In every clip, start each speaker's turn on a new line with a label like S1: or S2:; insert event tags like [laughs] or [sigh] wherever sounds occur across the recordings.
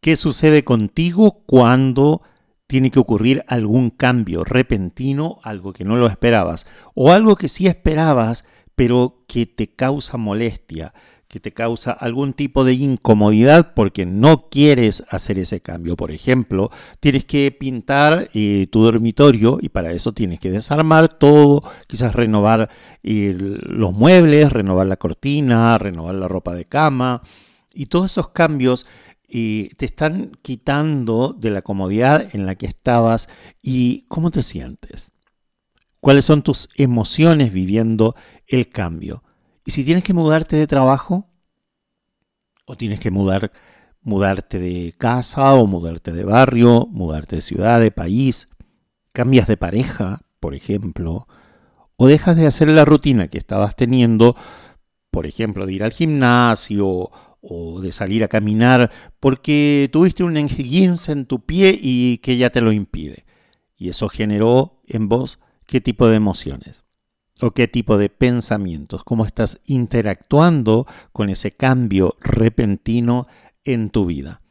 S1: ¿Qué sucede contigo cuando tiene que ocurrir algún cambio repentino, algo que no lo esperabas, o algo que sí esperabas, pero que te causa molestia, que te causa algún tipo de incomodidad porque no quieres hacer ese cambio. Por ejemplo, tienes que pintar eh, tu dormitorio y para eso tienes que desarmar todo, quizás renovar eh, los muebles, renovar la cortina, renovar la ropa de cama y todos esos cambios eh, te están quitando de la comodidad en la que estabas y cómo te sientes. ¿Cuáles son tus emociones viviendo el cambio? Y si tienes que mudarte de trabajo, o tienes que mudar, mudarte de casa, o mudarte de barrio, mudarte de ciudad, de país, cambias de pareja, por ejemplo, o dejas de hacer la rutina que estabas teniendo, por ejemplo, de ir al gimnasio o de salir a caminar porque tuviste un enguince en tu pie y que ya te lo impide. Y eso generó en vos qué tipo de emociones o qué tipo de pensamientos, cómo estás interactuando con ese cambio repentino en tu vida.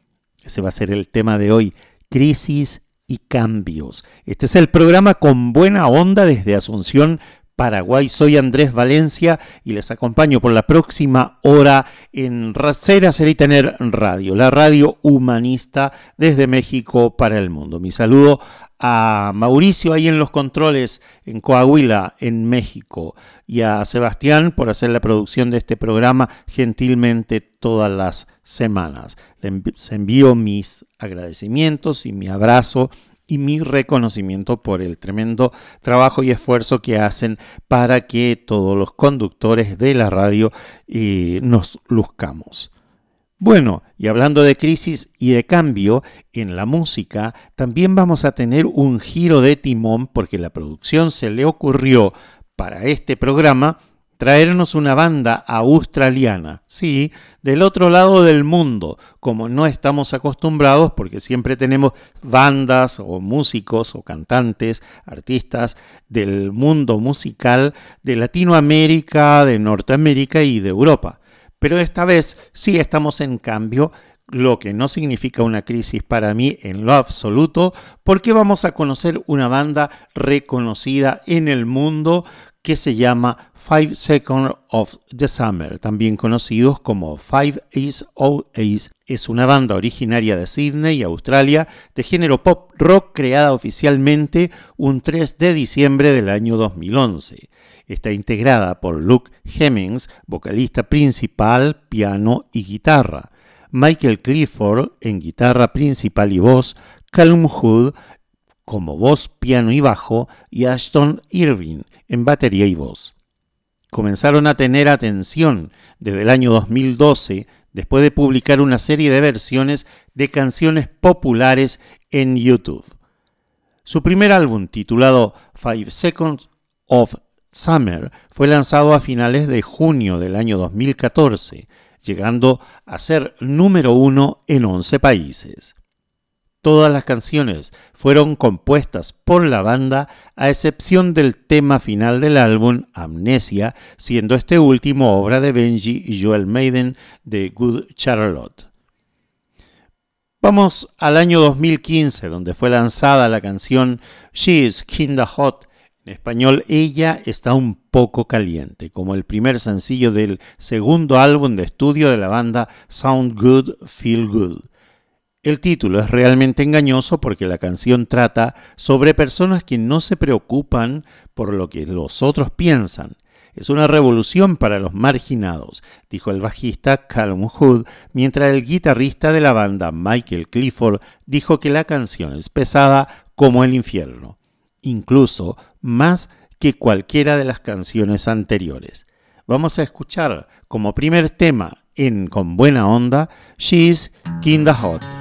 S1: Ese va a ser el tema de hoy, crisis y cambios. Este es el programa con buena onda desde Asunción, Paraguay. Soy Andrés Valencia y les acompaño por la próxima hora en Ser, Hacer y Tener Radio, la radio humanista desde México para el mundo. Mi saludo a Mauricio ahí en los controles en Coahuila, en México, y a Sebastián por hacer la producción de este programa gentilmente todas las semanas. Les envío mis agradecimientos y mi abrazo y mi reconocimiento por el tremendo trabajo y esfuerzo que hacen para que todos los conductores de la radio eh, nos luzcamos. Bueno, y hablando de crisis y de cambio en la música, también vamos a tener un giro de timón porque la producción se le ocurrió para este programa traernos una banda australiana, sí, del otro lado del mundo, como no estamos acostumbrados porque siempre tenemos bandas o músicos o cantantes, artistas del mundo musical de Latinoamérica, de Norteamérica y de Europa. Pero esta vez sí estamos en cambio lo que no significa una crisis para mí en lo absoluto, porque vamos a conocer una banda reconocida en el mundo que se llama Five Seconds of the Summer, también conocidos como Five Ace of Ace. Es una banda originaria de Sydney, Australia, de género pop rock creada oficialmente un 3 de diciembre del año 2011. Está integrada por Luke Hemmings, vocalista principal, piano y guitarra. Michael Clifford en guitarra principal y voz, Callum Hood como voz, piano y bajo, y Ashton Irving en batería y voz. Comenzaron a tener atención desde el año 2012 después de publicar una serie de versiones de canciones populares en YouTube. Su primer álbum, titulado Five Seconds of Summer, fue lanzado a finales de junio del año 2014, llegando a ser número uno en 11 países. Todas las canciones fueron compuestas por la banda a excepción del tema final del álbum Amnesia, siendo este último obra de Benji y Joel Maiden de Good Charlotte. Vamos al año 2015, donde fue lanzada la canción She is Kinda Hot, español Ella está un poco caliente, como el primer sencillo del segundo álbum de estudio de la banda Sound Good, Feel Good. El título es realmente engañoso porque la canción trata sobre personas que no se preocupan por lo que los otros piensan. Es una revolución para los marginados, dijo el bajista Callum Hood, mientras el guitarrista de la banda Michael Clifford dijo que la canción es pesada como el infierno, incluso más que cualquiera de las canciones anteriores. Vamos a escuchar como primer tema
S2: en, con buena onda, She's Kinda Hot.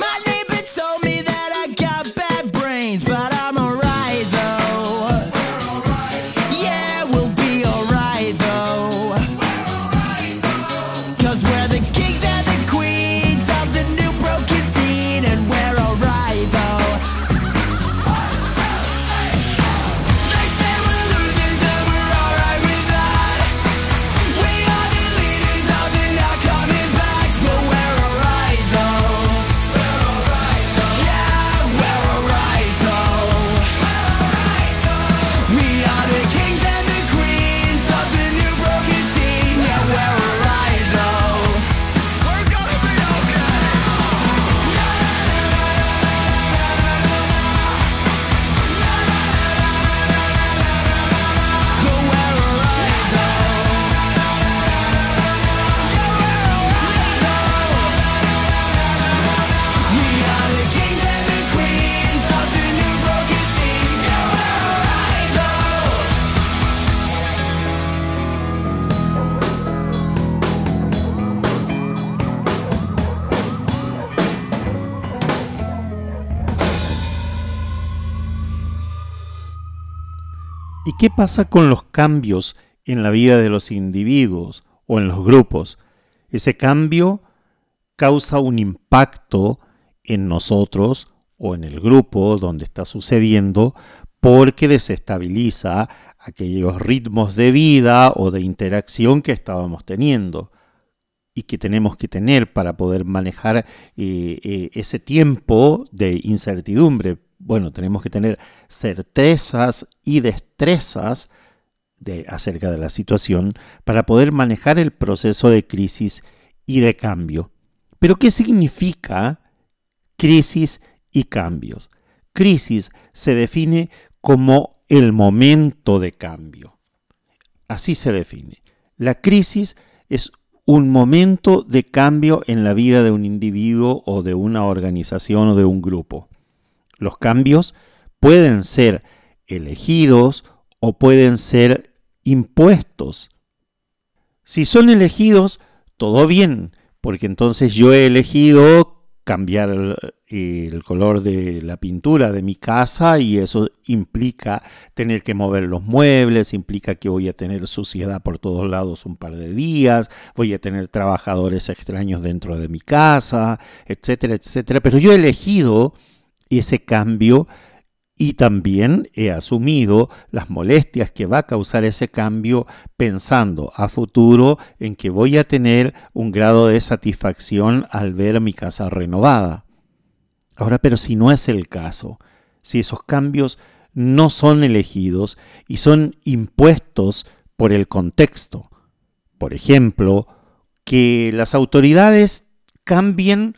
S2: Malê! ¿Qué pasa con los cambios en la vida de los individuos o en los grupos? Ese cambio causa un impacto en nosotros o en el grupo donde está sucediendo porque desestabiliza aquellos ritmos de vida o de interacción que estábamos teniendo y que tenemos que tener para poder manejar eh, eh, ese tiempo de incertidumbre bueno, tenemos que tener certezas y destrezas de, acerca de la situación para poder manejar el proceso de crisis y de cambio. Pero ¿qué significa crisis y cambios? Crisis se define como el momento de cambio. Así se define. La crisis es un momento de cambio en la vida de un individuo o de una organización o de un grupo. Los cambios pueden ser elegidos o pueden ser impuestos. Si son elegidos, todo bien, porque entonces yo he elegido
S1: cambiar el, color de la pintura de mi casa y eso implica tener que mover los muebles, implica que voy a tener suciedad por todos lados un par de días, voy a tener trabajadores extraños dentro de mi casa, etcétera, etcétera. Pero yo he elegido ese cambio y también he asumido las molestias que va a causar ese cambio pensando a futuro en que voy a tener un grado de satisfacción al ver mi casa renovada. Ahora, pero si no es el caso, si esos cambios no son elegidos y son impuestos por el contexto, por ejemplo, que las autoridades cambien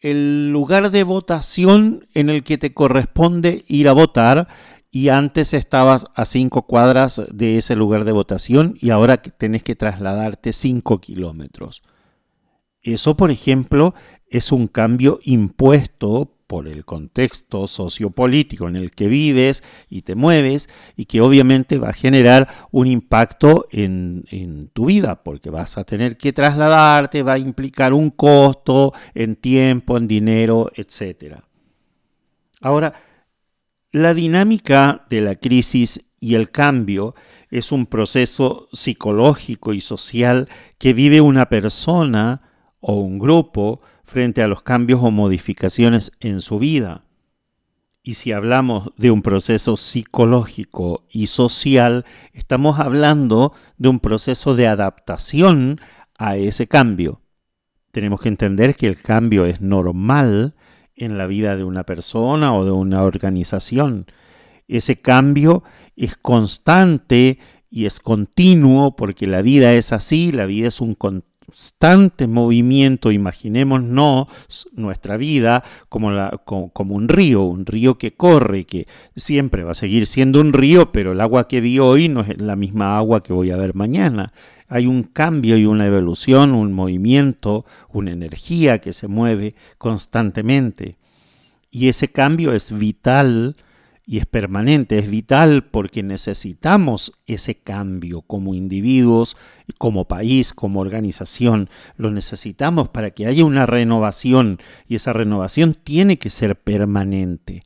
S1: el lugar de votación en el que te corresponde ir a votar y antes estabas a cinco cuadras de ese lugar de votación y ahora tenés que trasladarte cinco kilómetros. Eso, por ejemplo, es un cambio impuesto por el contexto sociopolítico en el que vives y te mueves y que obviamente va a generar un impacto en, tu vida porque vas a tener que trasladarte, va a implicar un costo en tiempo, en dinero, etc. Ahora, la dinámica de la crisis y el cambio es un proceso psicológico y social que vive una persona o un grupo frente a los cambios o modificaciones en su vida. Y si hablamos de un proceso psicológico y social, estamos hablando de un proceso de adaptación a ese cambio. Tenemos que entender que el cambio es normal en la vida de una persona o de una organización. Ese cambio es constante y es continuo porque la vida es así, la vida es un, constante movimiento, imaginémonos nuestra vida como, la, como, un río, un río que corre, que siempre va a seguir siendo un río, pero el agua que vi hoy no es la misma agua que voy a ver mañana. Hay un cambio y una evolución, un movimiento, una energía que se mueve constantemente. Y ese cambio es vital y es permanente, es vital porque necesitamos ese cambio como individuos, como país, como organización. Lo necesitamos para que haya una renovación y esa renovación tiene que ser permanente.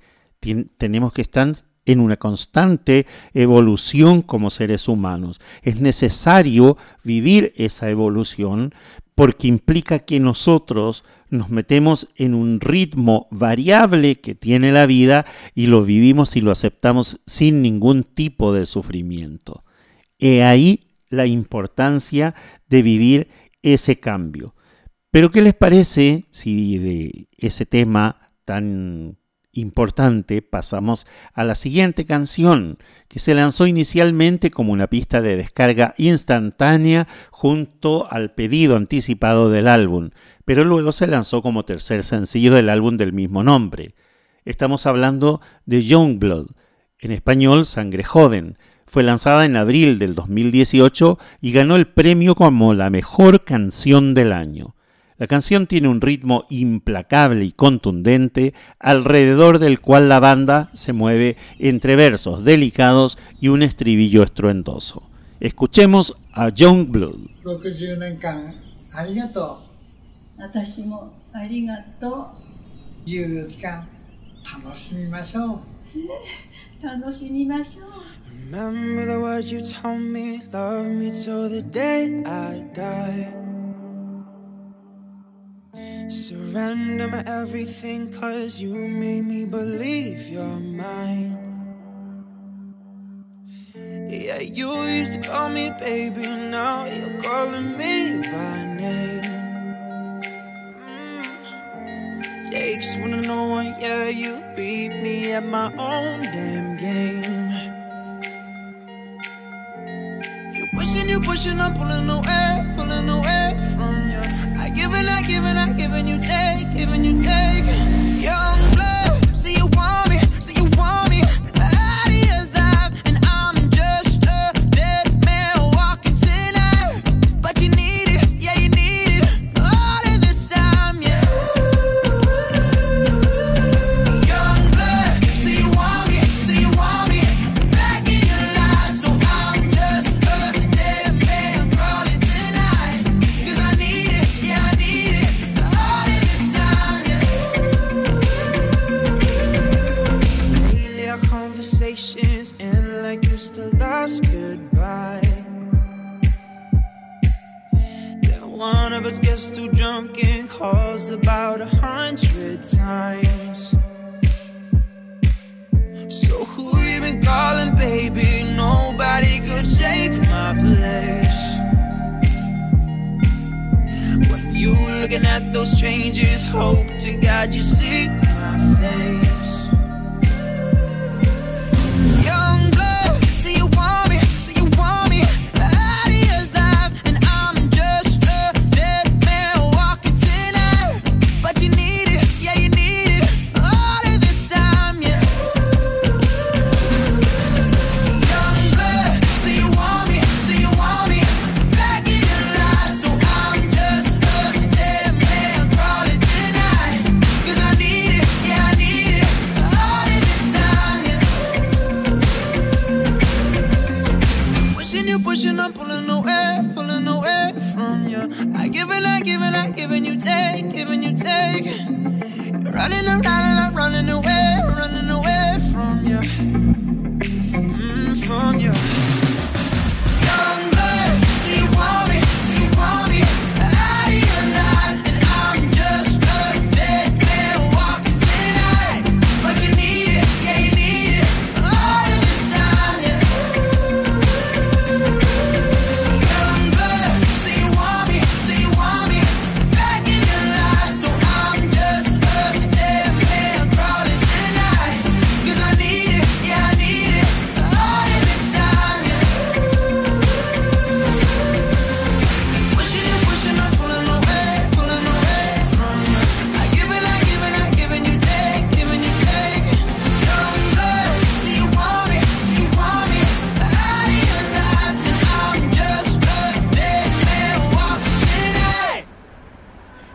S1: tenemos que estar en una constante evolución como seres humanos. Es necesario vivir esa evolución porque implica que nosotros nos metemos en un ritmo variable que tiene la vida y lo vivimos y lo aceptamos sin ningún tipo de sufrimiento. He ahí la importancia de vivir ese cambio. Pero ¿qué les parece si de ese tema tan importante, pasamos a la siguiente canción, que se lanzó inicialmente como una pista de descarga instantánea junto al pedido anticipado del álbum, pero luego se lanzó como tercer sencillo del álbum del mismo nombre. Estamos hablando de Youngblood, en español Sangre Joven. Fue lanzada en abril del 2018 y ganó el premio como la mejor canción del año. La canción tiene un ritmo implacable y contundente, alrededor del cual la banda se mueve entre versos delicados y un estribillo estruendoso. Escuchemos a Young Blood. [laughs] Remember the words you told me, love me till the day I die. Surrender my everything, cause you made me believe you're mine. Yeah, you used to call me baby, now you're calling me by name. Mm. Takes one to know one, yeah, you beat me at my own damn game. Pushing, you pushing, I'm pulling away, pulling away from you I giving, I giving,
S2: I giving you take, giving you take. Young blood, see you want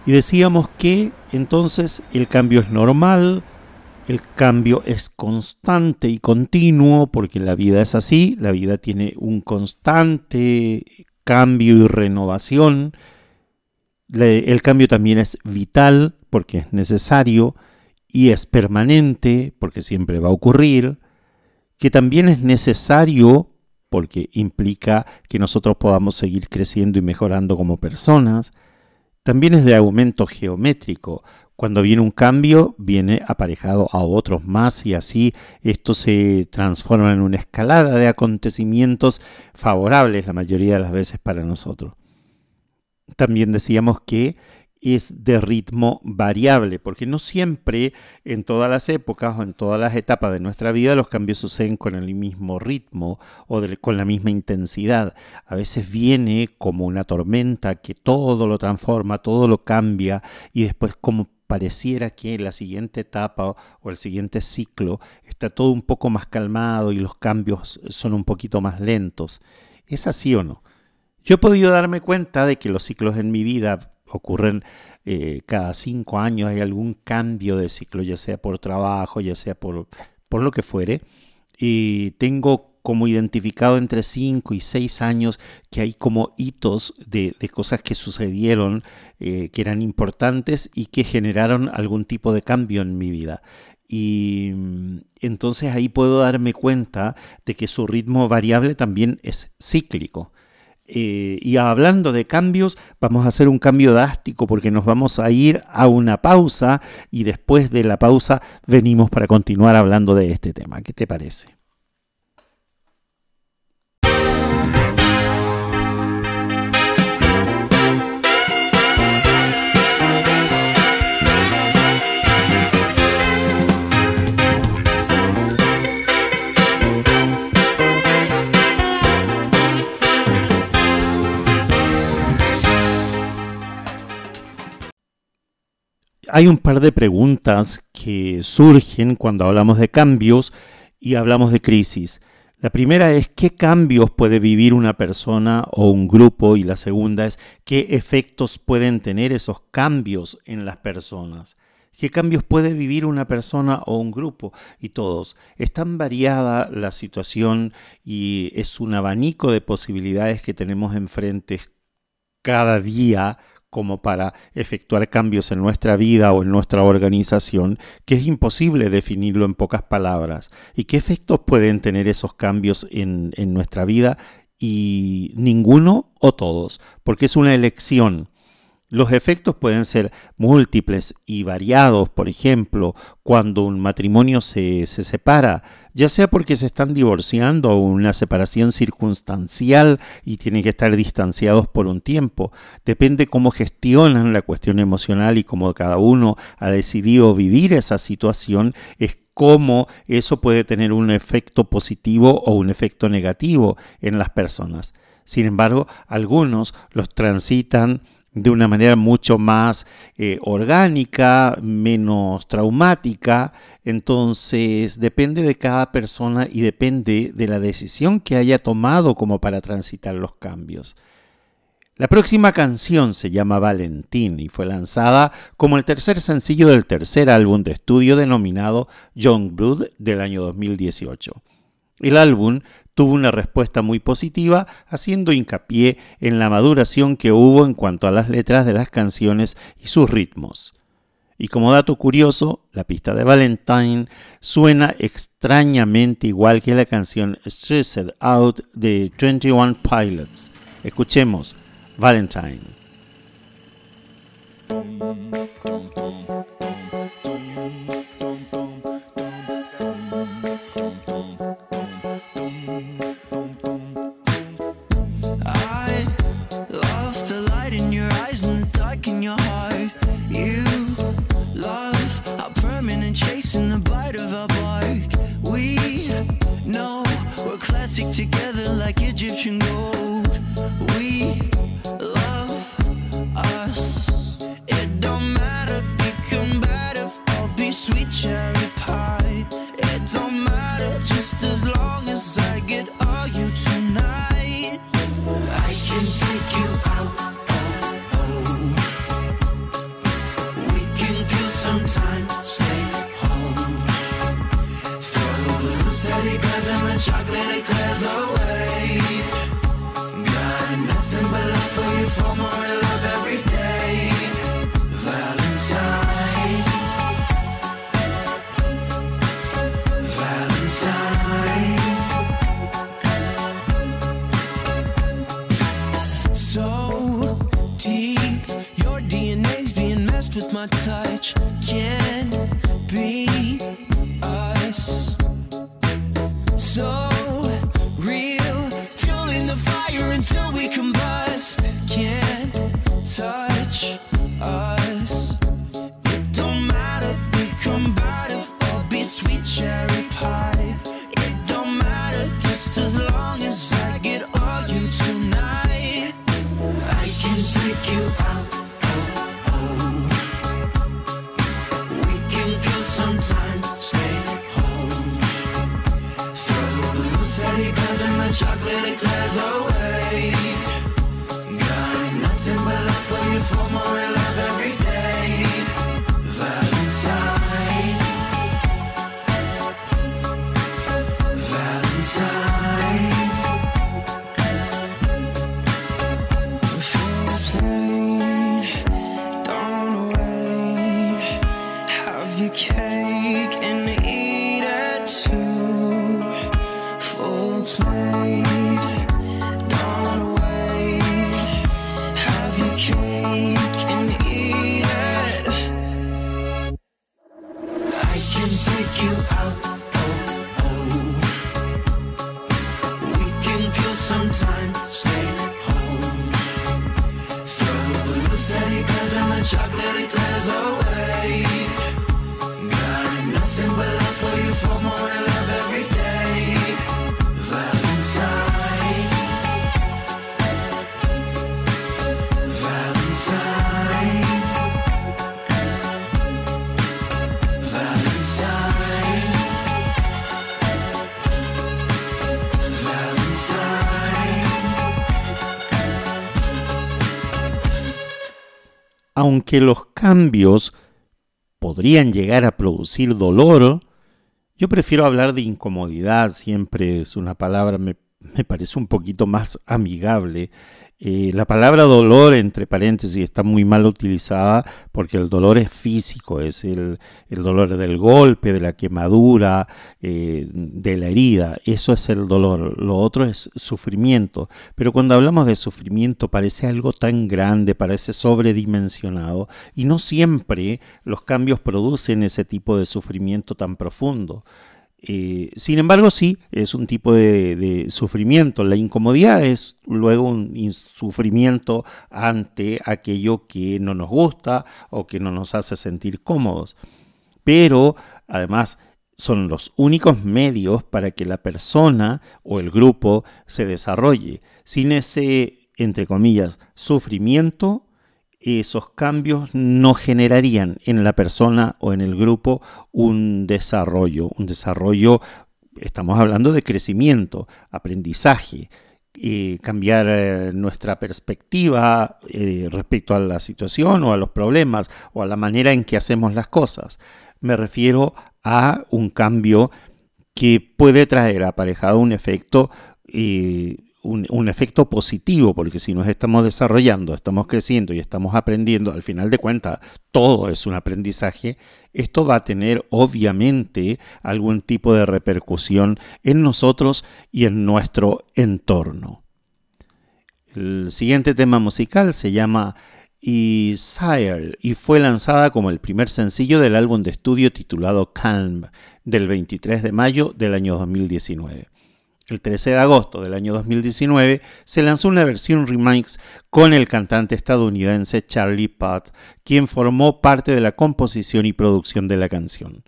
S1: Y decíamos que entonces el cambio es normal, el cambio es constante y continuo, porque la vida es así, la vida tiene un constante cambio y renovación. El cambio también es vital, porque es necesario, y es permanente, porque siempre va a ocurrir, que también es necesario, porque implica que nosotros podamos seguir creciendo y mejorando como personas, también es de aumento geométrico. Cuando viene un cambio, viene aparejado a otros más y así esto se transforma en una escalada de acontecimientos favorables la mayoría de las veces para nosotros. También decíamos que es de ritmo variable, porque no siempre en todas las épocas o en todas las etapas de nuestra vida los cambios suceden con el mismo ritmo o con la misma intensidad. A veces viene como una tormenta que todo lo transforma, todo lo cambia y después como pareciera que la siguiente etapa o el siguiente ciclo está todo un poco más calmado y los cambios son un poquito más lentos. ¿Es así o no? Yo he podido darme cuenta de que los ciclos en mi vida ocurren eh, cada cinco años, hay algún cambio de ciclo, ya sea por trabajo, ya sea por, por lo que fuere. Y tengo como identificado entre cinco y seis años que hay como hitos de, de cosas que sucedieron, eh, que eran importantes y que generaron algún tipo de cambio en mi vida. Y mm, entonces ahí puedo darme cuenta de que su ritmo variable también es cíclico. Eh, y hablando de cambios, vamos a hacer un cambio drástico porque nos vamos a ir a una pausa y después de la pausa venimos para continuar hablando de este tema. ¿Qué te parece? Hay un par de preguntas que surgen cuando hablamos de cambios y hablamos de crisis. La primera es qué cambios puede vivir una persona o un grupo y la segunda es qué efectos pueden tener esos cambios en las personas. ¿Qué cambios puede vivir una persona o un grupo? Y todos. Es tan variada la situación y es un abanico de posibilidades que tenemos enfrente cada día como para efectuar cambios en nuestra vida o en nuestra organización, que es imposible definirlo en pocas palabras. ¿Y qué efectos pueden tener esos cambios en, en nuestra vida? Y ninguno o todos, porque es una elección.
S2: Los efectos pueden ser múltiples y variados, por ejemplo, cuando un matrimonio se, se, separa, ya sea porque se están divorciando o una separación circunstancial y tienen que estar distanciados por un tiempo. Depende cómo gestionan la cuestión emocional y cómo cada uno ha decidido vivir esa situación, es cómo eso puede tener un efecto positivo o un efecto negativo en las personas. Sin embargo, algunos los transitan de una manera mucho más eh, orgánica, menos traumática. Entonces depende de cada persona y depende de la decisión que haya tomado como para transitar los cambios. La próxima canción se llama Valentín y fue lanzada como el tercer sencillo del tercer álbum de estudio denominado Young Blood del año 2018. El álbum tuvo una respuesta muy positiva, haciendo hincapié en la maduración que hubo en cuanto a las letras de las canciones y sus ritmos. Y como dato curioso, la pista de Valentine suena extrañamente igual que la canción Stressed Out de 21 Pilots. Escuchemos Valentine. you can. Aunque los cambios podrían llegar a producir dolor, yo prefiero hablar de incomodidad, siempre es una palabra, me, me parece un poquito más amigable,
S1: Eh, la palabra dolor, entre paréntesis, está muy mal utilizada porque el dolor es físico, es el, dolor del golpe, de la quemadura, eh, de la herida. Eso es el dolor. Lo otro es sufrimiento. Pero cuando hablamos de sufrimiento parece algo tan grande, parece sobredimensionado y no siempre los cambios producen ese tipo de sufrimiento tan profundo. Eh, sin embargo, sí, es un tipo de, sufrimiento. La incomodidad es luego un sufrimiento ante aquello que no nos gusta o que no nos hace sentir cómodos. Pero, además, son los únicos medios para que la persona o el grupo se desarrolle. Sin ese, entre comillas, sufrimiento, esos cambios no generarían en la persona o en el grupo un desarrollo, un desarrollo, estamos hablando de crecimiento, aprendizaje, eh, cambiar eh, nuestra perspectiva eh, respecto a la situación o a los problemas o a la manera en que hacemos las cosas. Me refiero a un cambio que puede traer aparejado un efecto un, efecto positivo, porque si nos estamos desarrollando, estamos creciendo y estamos aprendiendo, al final de cuentas todo es un aprendizaje, esto va a tener obviamente algún tipo de repercusión en nosotros y en nuestro entorno. El siguiente tema musical se llama Sire y fue lanzada como el primer sencillo del álbum de estudio titulado Calm del 23 de mayo del año 2019. El 13 de agosto del año 2019 se lanzó una versión remix con el cantante estadounidense Charlie Puth, quien formó parte de la composición y producción de la canción.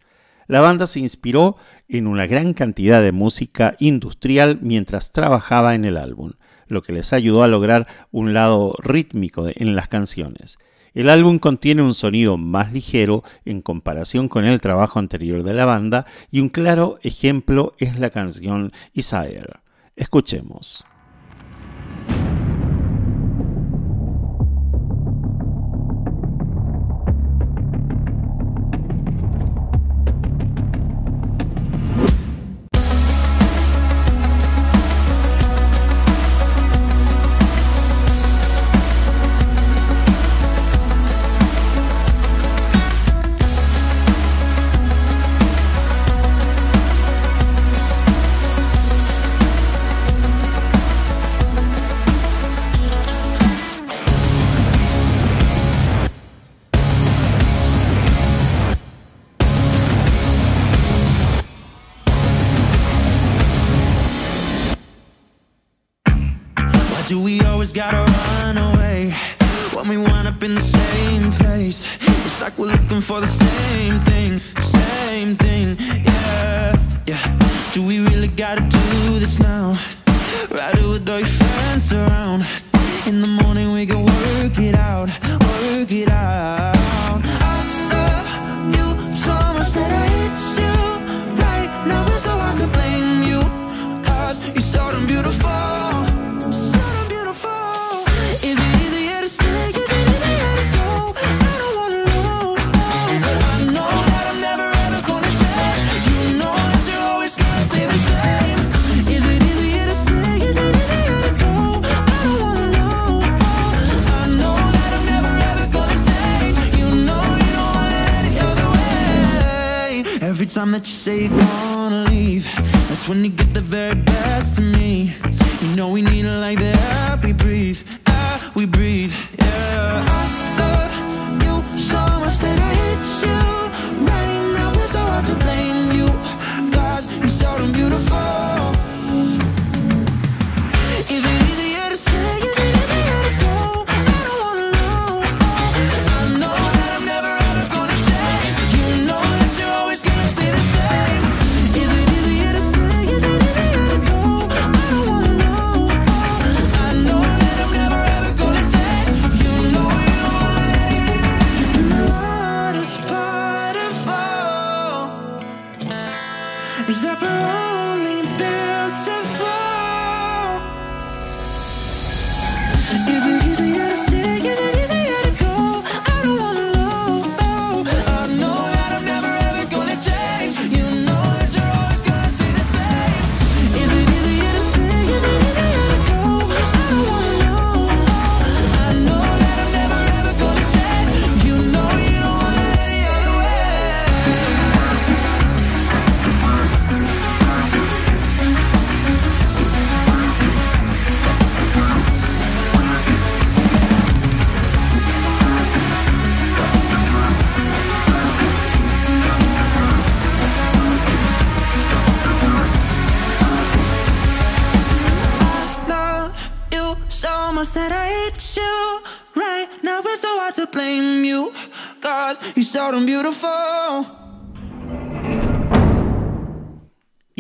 S1: La banda se inspiró en una gran cantidad de música industrial mientras trabajaba en el álbum, lo que les ayudó a lograr un lado rítmico en las canciones. El álbum contiene un sonido más ligero en comparación con el trabajo anterior de la banda y un claro ejemplo es la canción Isaiah. Escuchemos.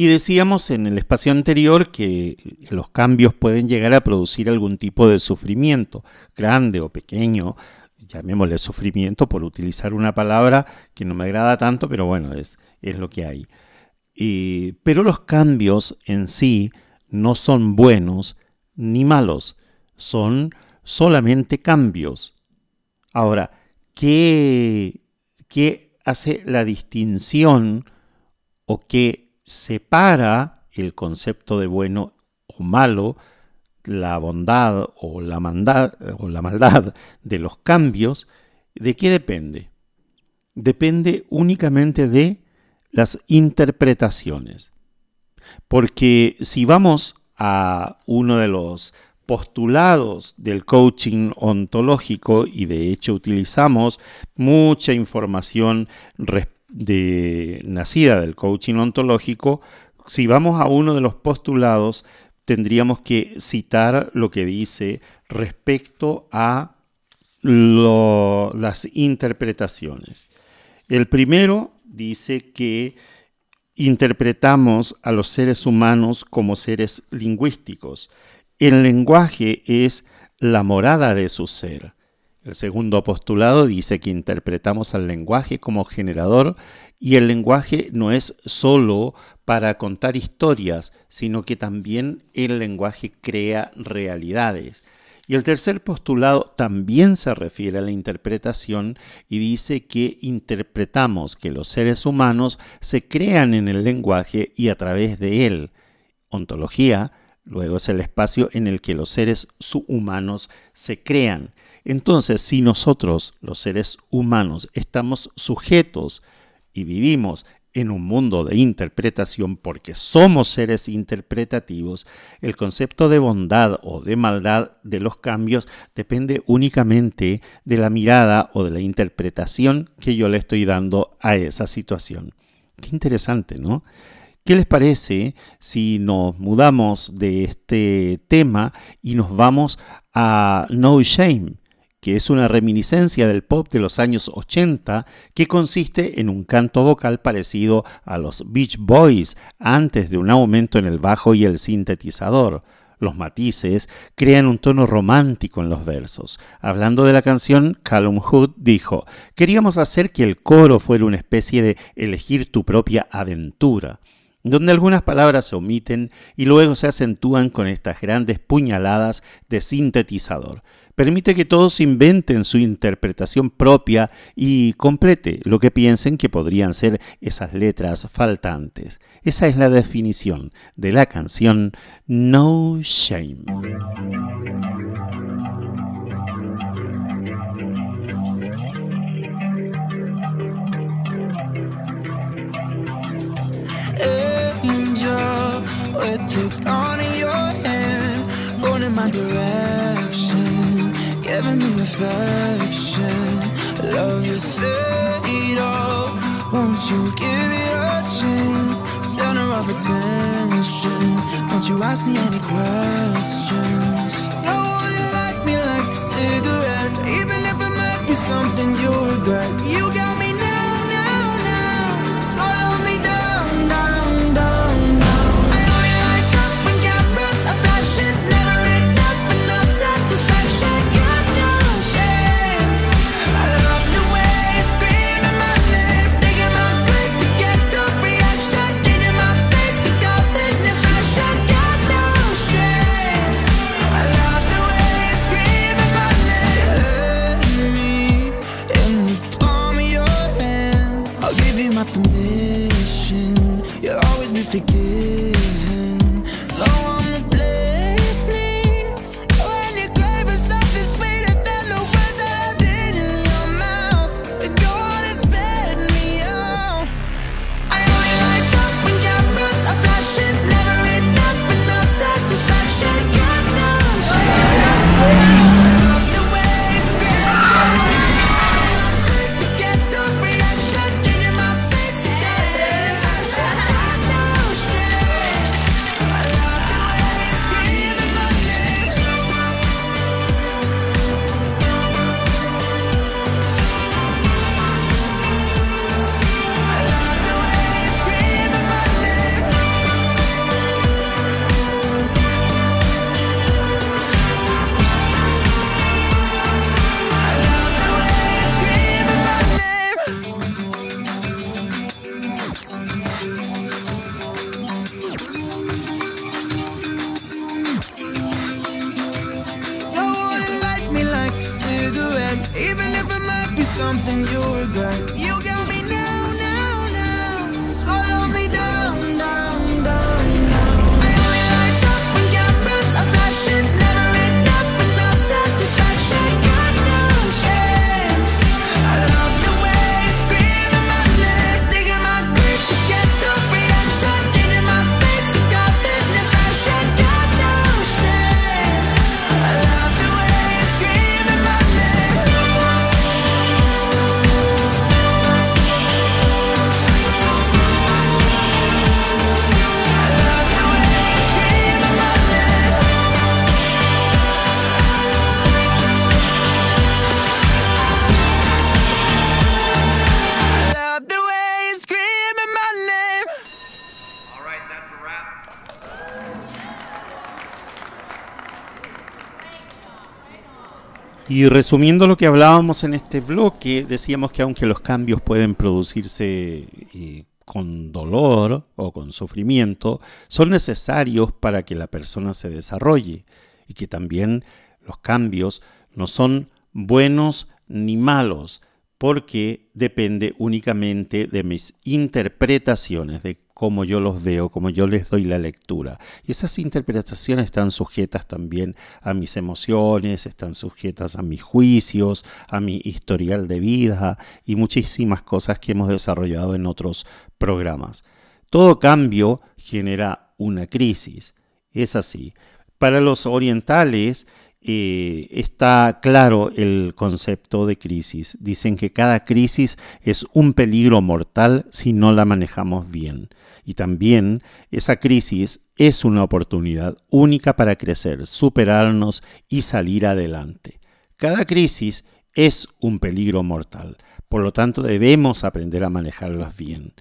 S1: Y decíamos en el espacio anterior que los cambios pueden llegar a producir algún tipo de sufrimiento, grande o pequeño, llamémosle sufrimiento por utilizar una palabra que no me agrada tanto, pero bueno, es, es lo que hay. pero los cambios en sí no son buenos ni malos, son solamente cambios. Ahora, ¿qué, qué hace la distinción o qué separa el concepto de bueno o malo, la bondad o la, o la maldad de los cambios, ¿de qué depende? Depende únicamente de las interpretaciones. Porque si vamos a uno de los postulados del coaching ontológico y de hecho utilizamos mucha información respecto de, nacida del coaching ontológico, si vamos a uno de los postulados, tendríamos que citar lo que dice respecto a las interpretaciones. El primero dice que interpretamos a los seres humanos como seres lingüísticos. El lenguaje es la morada de su ser. El segundo postulado dice que interpretamos al lenguaje como generador y el lenguaje no es solo para contar historias, sino que también el lenguaje crea realidades. Y el tercer postulado también se refiere a la interpretación y dice que interpretamos que los seres humanos se crean en el lenguaje y a través de él. Ontología Luego es el espacio en el que los seres humanos se crean. Entonces, si nosotros, los seres humanos, estamos sujetos y vivimos en un mundo de interpretación porque somos seres interpretativos, el concepto de bondad o de maldad de los cambios depende únicamente de la mirada o de la interpretación que yo le estoy dando a esa situación. Qué interesante, ¿no? ¿Qué les parece si nos mudamos de este tema y nos vamos a No Shame? Que es una reminiscencia del pop de los años 80 que consiste en un canto vocal parecido a los Beach Boys antes de un aumento en el bajo y el sintetizador. Los matices crean un tono romántico en los versos. Hablando de la canción, Callum Hood dijo, queríamos hacer que el coro fuera una especie de elegir tu propia aventura donde algunas palabras se omiten y luego se acentúan con estas grandes puñaladas de sintetizador. Permite que todos inventen su interpretación propia y complete lo que piensen que podrían ser esas letras faltantes. Esa es la definición de la canción No Shame. Giving me affection. Love is fatal. Won't you give me a chance? Center of attention. Won't you ask me any questions? No one like me like a cigarette, even if it might be something you regret. You got Y resumiendo lo que hablábamos en este bloque, decíamos que aunque los cambios pueden producirse eh, con dolor o con sufrimiento, son necesarios para que la persona se desarrolle y que también los cambios no son buenos ni malos, porque depende únicamente de mis interpretaciones, de cómo yo los veo, cómo yo les doy la lectura. Y esas interpretaciones están sujetas también a mis emociones, están sujetas a mis juicios, a mi historial de vida y muchísimas cosas que hemos desarrollado en otros programas. Todo cambio genera una crisis. Es así. Para los orientales eh, está claro el concepto de crisis. Dicen que cada crisis es un peligro mortal si no la manejamos bien. Y también esa crisis es una oportunidad única para crecer, superarnos y salir adelante. Cada crisis es un peligro mortal. Por lo tanto, debemos aprender a manejarlas bien.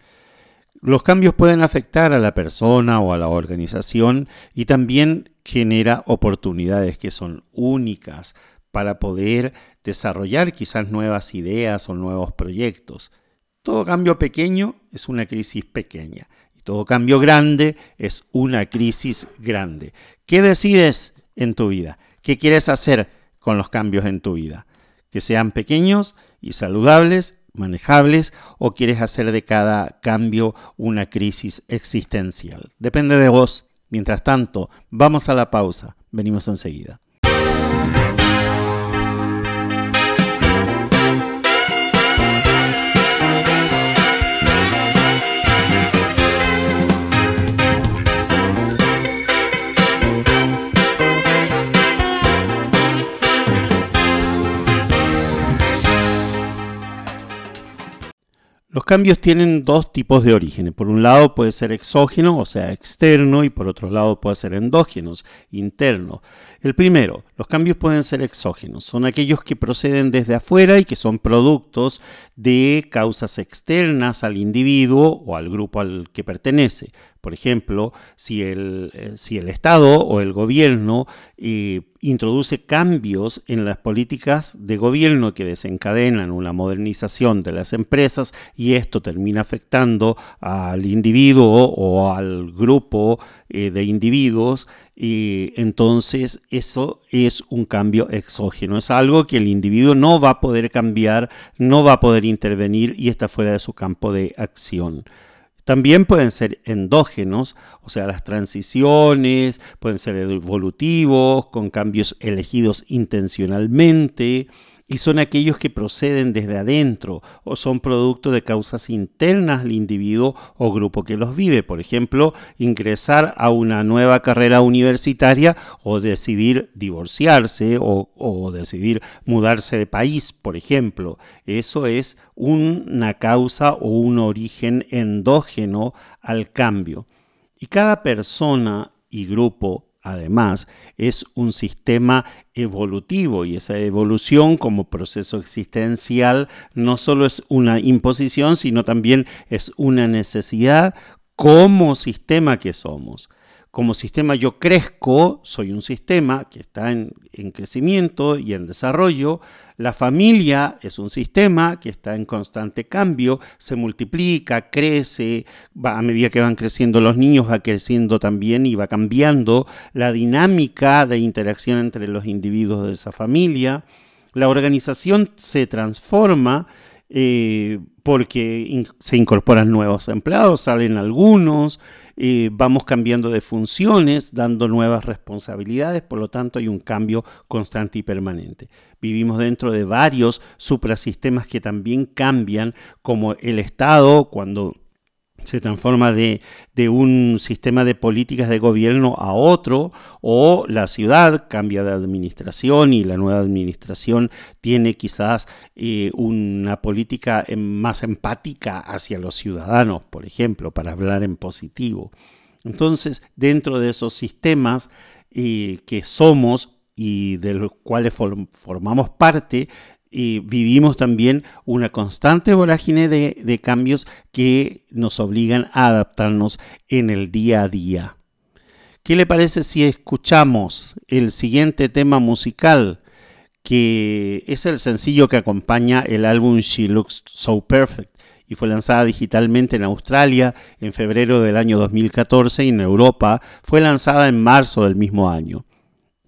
S1: Los cambios pueden afectar a la persona o a la organización y también genera oportunidades que son únicas para poder desarrollar quizás nuevas ideas o nuevos proyectos. Todo cambio pequeño es una crisis pequeña todo cambio grande es una crisis grande. ¿Qué decides en tu vida? ¿Qué quieres hacer con los cambios en tu vida? Que sean pequeños y saludables manejables o quieres hacer de cada cambio una crisis existencial. Depende de vos. Mientras tanto, vamos a la pausa. Venimos enseguida. Los cambios tienen dos tipos de orígenes. Por un lado puede ser exógeno, o sea, externo, y por otro lado puede ser endógenos, interno. El primero, los cambios pueden ser exógenos. Son aquellos que proceden desde afuera y que son productos de causas externas al individuo o al grupo al que pertenece. Por ejemplo, si el, eh, si el Estado o el gobierno eh, introduce cambios en las políticas de gobierno que desencadenan una modernización de las empresas y esto termina afectando al individuo o al grupo eh, de individuos, entonces eso es un cambio exógeno, es algo que el individuo no va a poder cambiar, no va a poder intervenir y está fuera de su campo de acción. También pueden ser endógenos, o sea, las transiciones, pueden ser evolutivos, con cambios elegidos intencionalmente, y son aquellos que proceden desde adentro o son producto de causas internas al individuo o grupo que los vive. Por ejemplo, ingresar a una nueva carrera universitaria o decidir divorciarse o, o decidir mudarse de país, por ejemplo. Eso es una causa o un origen endógeno al cambio. Y cada persona y grupo además es un sistema evolutivo y esa evolución como proceso existencial no solo es una imposición, sino también es una necesidad como sistema que somos. Como sistema yo crezco, soy un sistema que está en, en, crecimiento y en desarrollo. La familia es un sistema que está en constante cambio, se multiplica, crece, va, a medida que van creciendo los niños va creciendo también y va cambiando la dinámica de interacción entre los individuos de esa familia.
S2: La organización se transforma eh, porque se incorporan nuevos empleados, salen algunos, eh, vamos cambiando de funciones, dando nuevas responsabilidades, por lo tanto hay un cambio constante y permanente. Vivimos dentro de varios suprasistemas que también cambian, como el Estado, cuando se transforma de, un sistema de políticas de gobierno a otro, o la ciudad cambia de administración y la nueva administración tiene quizás eh, una política más empática hacia los ciudadanos, por ejemplo, para hablar en positivo. Entonces, dentro de esos sistemas eh, que somos y de los cuales formamos parte, y vivimos también una constante vorágine de, cambios que nos obligan a adaptarnos en el día a día. ¿Qué le parece si escuchamos el siguiente tema musical, que es el sencillo que acompaña el álbum She Looks So Perfect? y fue lanzada digitalmente en Australia en febrero del año 2014 y en Europa fue lanzada en marzo del mismo año.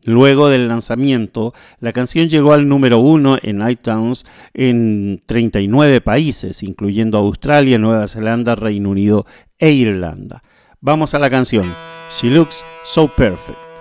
S2: Luego del lanzamiento, la canción llegó al número uno en iTunes en 39 países, incluyendo Australia, Nueva Zelanda, Reino Unido e Irlanda. Vamos a la canción. She looks so perfect.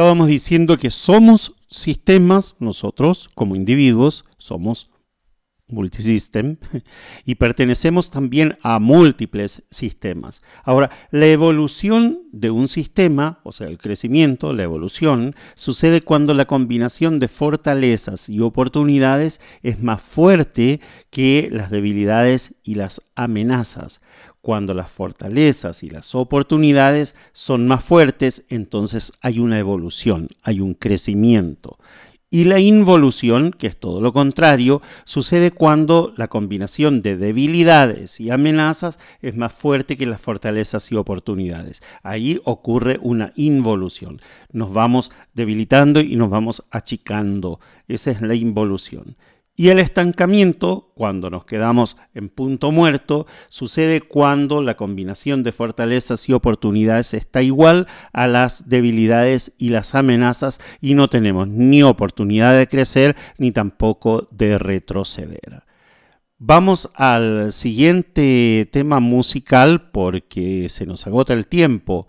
S2: Estábamos diciendo que somos sistemas, nosotros como individuos somos
S1: multisystem, [laughs] y pertenecemos también a múltiples sistemas. Ahora, la evolución de un sistema, o sea, el crecimiento, la evolución, sucede cuando la combinación de fortalezas y oportunidades es más fuerte que las debilidades y las amenazas. Cuando las fortalezas y las oportunidades son más fuertes, entonces hay una evolución, hay un crecimiento. Y la involución, que es todo lo contrario, sucede cuando la combinación de debilidades y amenazas es más fuerte que las fortalezas y oportunidades. Ahí ocurre una involución. Nos vamos debilitando y nos vamos achicando. Esa es la involución. Y el estancamiento, cuando nos quedamos en punto muerto, sucede cuando la combinación de fortalezas y oportunidades está igual a las debilidades y las amenazas y no tenemos ni oportunidad de crecer ni tampoco de retroceder. Vamos al siguiente tema musical porque se nos agota el tiempo.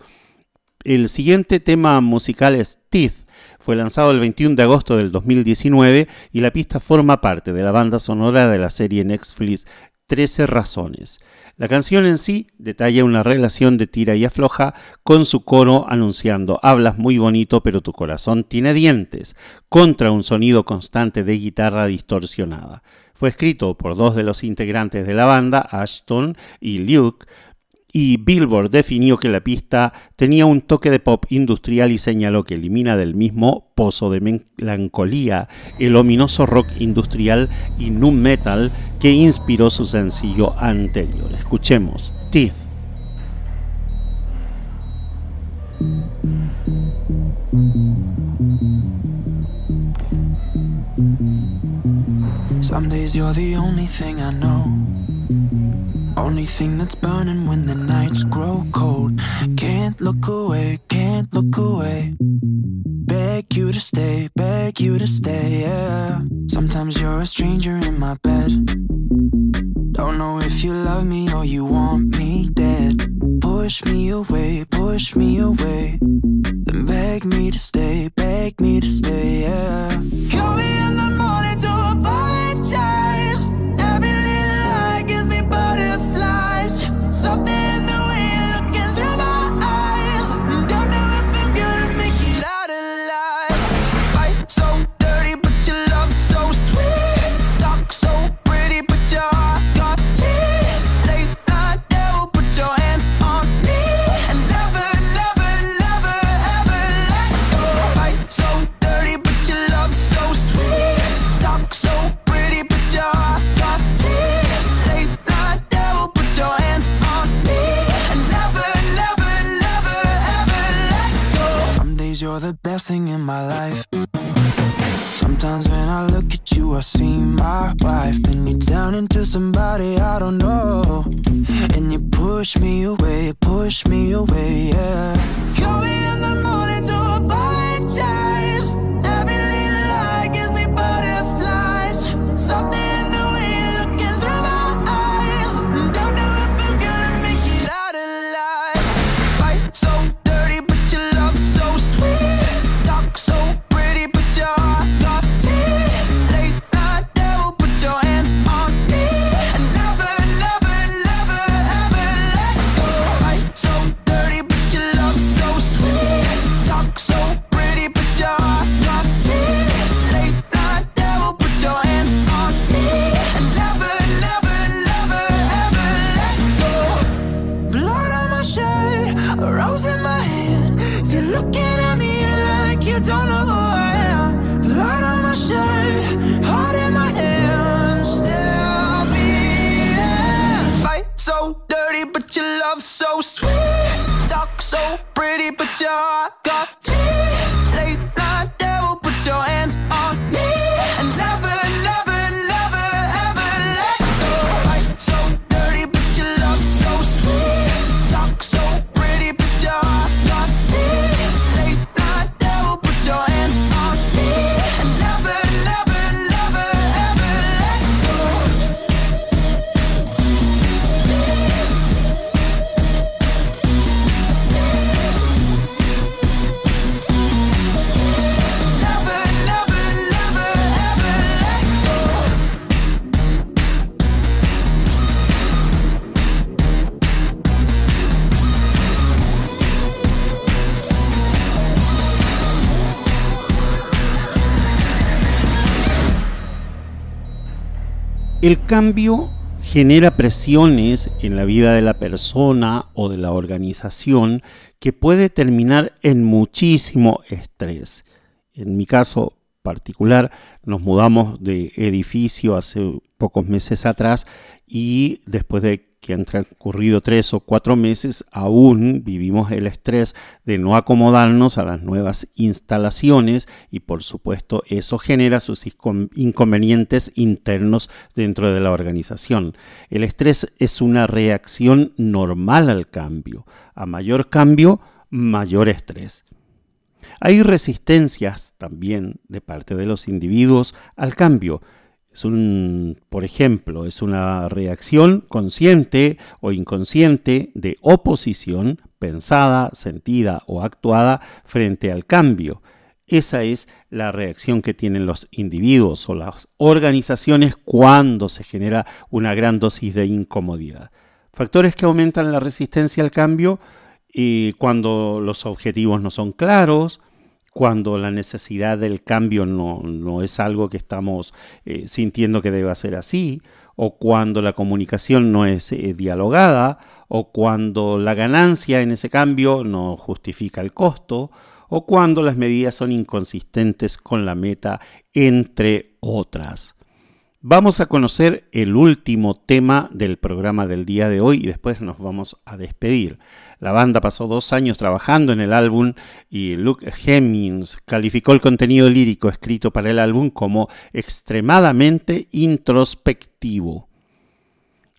S1: El siguiente tema musical es Teeth fue lanzado el 21 de agosto del 2019 y la pista forma parte de la banda sonora de la serie Netflix 13 razones. La canción en sí detalla una relación de tira y afloja con su coro anunciando hablas muy bonito pero tu corazón tiene dientes, contra un sonido constante de guitarra distorsionada. Fue escrito por dos de los integrantes de la banda, Ashton y Luke, y Billboard definió que la pista tenía un toque de pop industrial y señaló que elimina del mismo pozo de melancolía el ominoso rock industrial y nu metal que inspiró su sencillo anterior. Escuchemos Teeth.
S2: Some days you're the only thing I know. Only thing that's burning when the nights grow cold. Can't look away, can't look away. Beg you to stay, beg you to stay, yeah. Sometimes you're a stranger in my bed. Don't know if you love me or you want me dead. Push me away, push me away. Then beg me to stay, beg me to stay, yeah. Call me in the morning to apologize. The best thing in my life. Sometimes when I look at you, I see my wife. Then you turn into somebody I don't know. And you push me away, push me away, yeah. Call me in the morning to apologize. sure
S1: El cambio genera presiones en la vida de la persona o de la organización que puede terminar en muchísimo estrés. En mi caso particular, nos mudamos de edificio hace pocos meses atrás y después de que han transcurrido tres o cuatro meses, aún vivimos el estrés de no acomodarnos a las nuevas instalaciones y por supuesto eso genera sus inconvenientes internos dentro de la organización. El estrés es una reacción normal al cambio. A mayor cambio, mayor estrés. Hay resistencias también de parte de los individuos al cambio, es un, por ejemplo, es una reacción consciente o inconsciente de oposición pensada, sentida o actuada frente al cambio. Esa es la reacción que tienen los individuos o las organizaciones cuando se genera una gran dosis de incomodidad. Factores que aumentan la resistencia al cambio y cuando los objetivos no son claros, cuando la necesidad del cambio no, es algo que estamos eh, sintiendo que deba ser así, o cuando la comunicación no es eh, dialogada, o cuando la ganancia en ese cambio no justifica el costo, o cuando las medidas son inconsistentes con la meta, entre otras. Vamos a conocer el último tema del programa del día de hoy y después nos vamos a despedir. La banda pasó dos años trabajando en el álbum y Luke Hemmings calificó el contenido lírico escrito para el álbum como extremadamente introspectivo.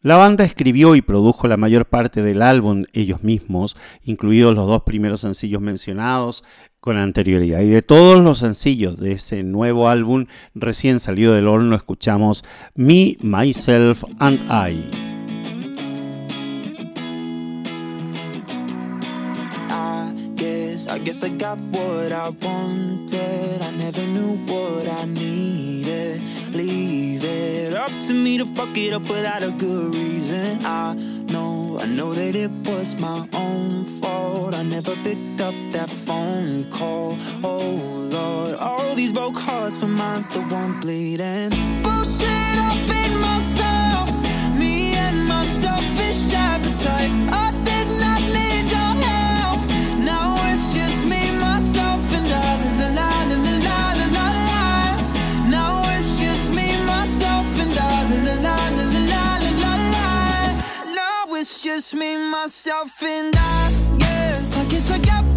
S1: La banda escribió y produjo la mayor parte del álbum ellos mismos, incluidos los dos primeros sencillos mencionados con anterioridad. Y de todos los sencillos de ese nuevo álbum recién salido del horno escuchamos Me, Myself and I.
S2: I guess I got what I wanted. I never knew what I needed. Leave it up to me to fuck it up without a good reason. I know, I know that it was my own fault. I never picked up that phone call. Oh Lord, all these broke hearts, but mine's the one bleeding. Bullshit up in myself, me and my selfish appetite. I did not just me, myself, and I. Yes, I guess I got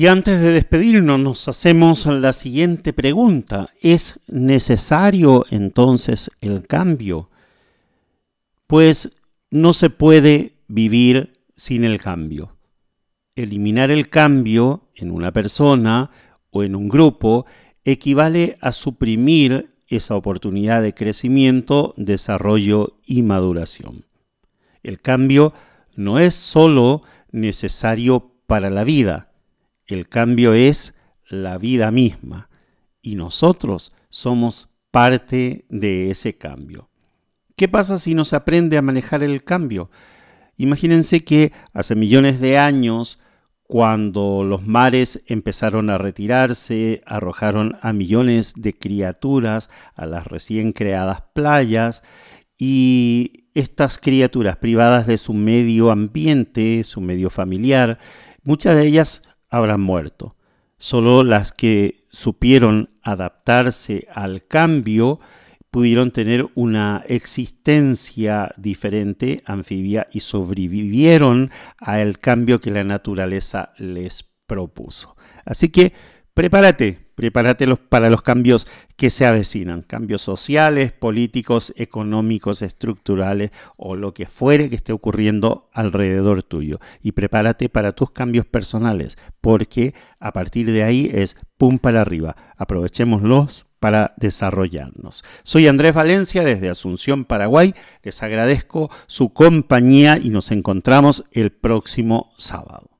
S1: Y antes de despedirnos nos hacemos la siguiente pregunta. ¿Es necesario entonces el cambio? Pues no se puede vivir sin el cambio. Eliminar el cambio en una persona o en un grupo equivale a suprimir esa oportunidad de crecimiento, desarrollo y maduración. El cambio no es sólo necesario para la vida, el cambio es la vida misma y nosotros somos parte de ese cambio. ¿Qué pasa si no se aprende a manejar el cambio? Imagínense que hace millones de años cuando los mares empezaron a retirarse, arrojaron a millones de criaturas a las recién creadas playas y estas criaturas privadas de su medio ambiente, su medio familiar, muchas de ellas habrán muerto. Solo las que supieron adaptarse al cambio pudieron tener una existencia diferente, anfibia, y sobrevivieron al cambio que la naturaleza les propuso. Así que prepárate, prepárate para los cambios que se avecinan, cambios sociales, políticos, económicos, estructurales o lo que fuere que esté ocurriendo alrededor tuyo. Y prepárate para tus cambios personales, porque a partir de ahí es pum para arriba. Aprovechémoslos para desarrollarnos. Soy Andrés Valencia desde Asunción, Paraguay. Les agradezco su compañía y nos encontramos el próximo sábado.